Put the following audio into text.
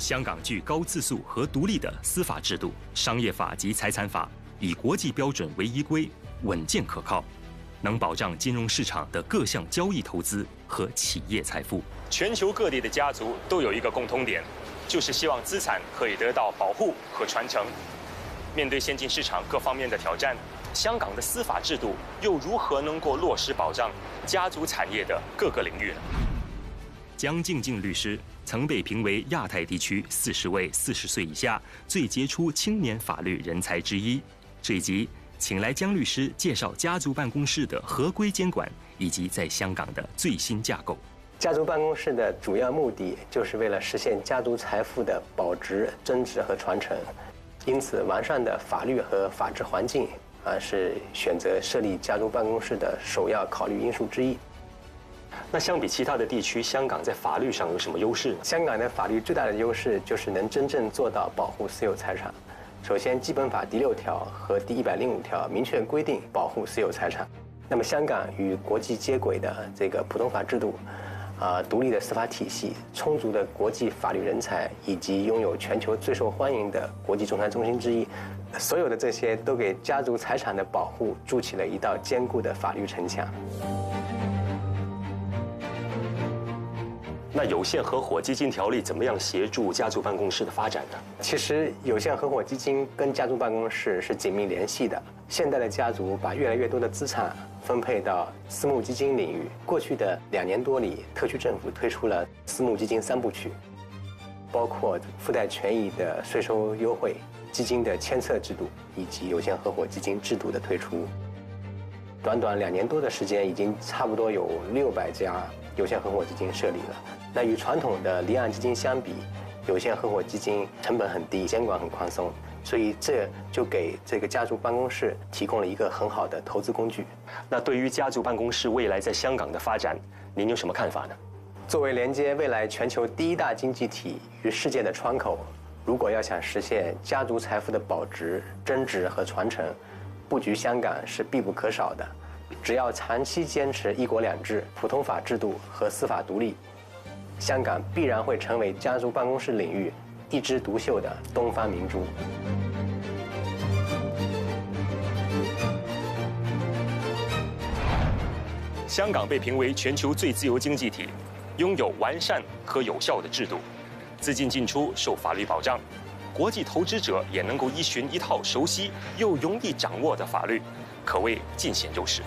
香港具高自诉和独立的司法制度，商业法及财产法以国际标准为依规，稳健可靠，能保障金融市场的各项交易、投资和企业财富。全球各地的家族都有一个共通点，就是希望资产可以得到保护和传承。面对先进市场各方面的挑战，香港的司法制度又如何能够落实保障家族产业的各个领域呢？江静静律师曾被评为亚太地区四十位四十岁以下最杰出青年法律人才之一。这一集，请来江律师介绍家族办公室的合规监管以及在香港的最新架构。家族办公室的主要目的就是为了实现家族财富的保值、增值和传承，因此完善的法律和法治环境啊是选择设立家族办公室的首要考虑因素之一。那相比其他的地区，香港在法律上有什么优势呢？香港的法律最大的优势就是能真正做到保护私有财产。首先，《基本法》第六条和第一百零五条明确规定保护私有财产。那么，香港与国际接轨的这个普通法制度，啊，独立的司法体系，充足的国际法律人才，以及拥有全球最受欢迎的国际仲裁中心之一，所有的这些都给家族财产的保护筑起了一道坚固的法律城墙。那有限合伙基金条例怎么样协助家族办公室的发展呢？其实，有限合伙基金跟家族办公室是紧密联系的。现代的家族把越来越多的资产分配到私募基金领域。过去的两年多里，特区政府推出了私募基金三部曲，包括附带权益的税收优惠、基金的签册制度以及有限合伙基金制度的推出。短短两年多的时间，已经差不多有六百家有限合伙基金设立了。那与传统的离岸基金相比，有限合伙基金成本很低，监管很宽松，所以这就给这个家族办公室提供了一个很好的投资工具。那对于家族办公室未来在香港的发展，您有什么看法呢？作为连接未来全球第一大经济体与世界的窗口，如果要想实现家族财富的保值、增值和传承，布局香港是必不可少的。只要长期坚持一国两制、普通法制度和司法独立。香港必然会成为家族办公室领域一枝独秀的东方明珠。香港被评为全球最自由经济体，拥有完善和有效的制度，资金进出受法律保障，国际投资者也能够依循一套熟悉又容易掌握的法律，可谓尽显优势。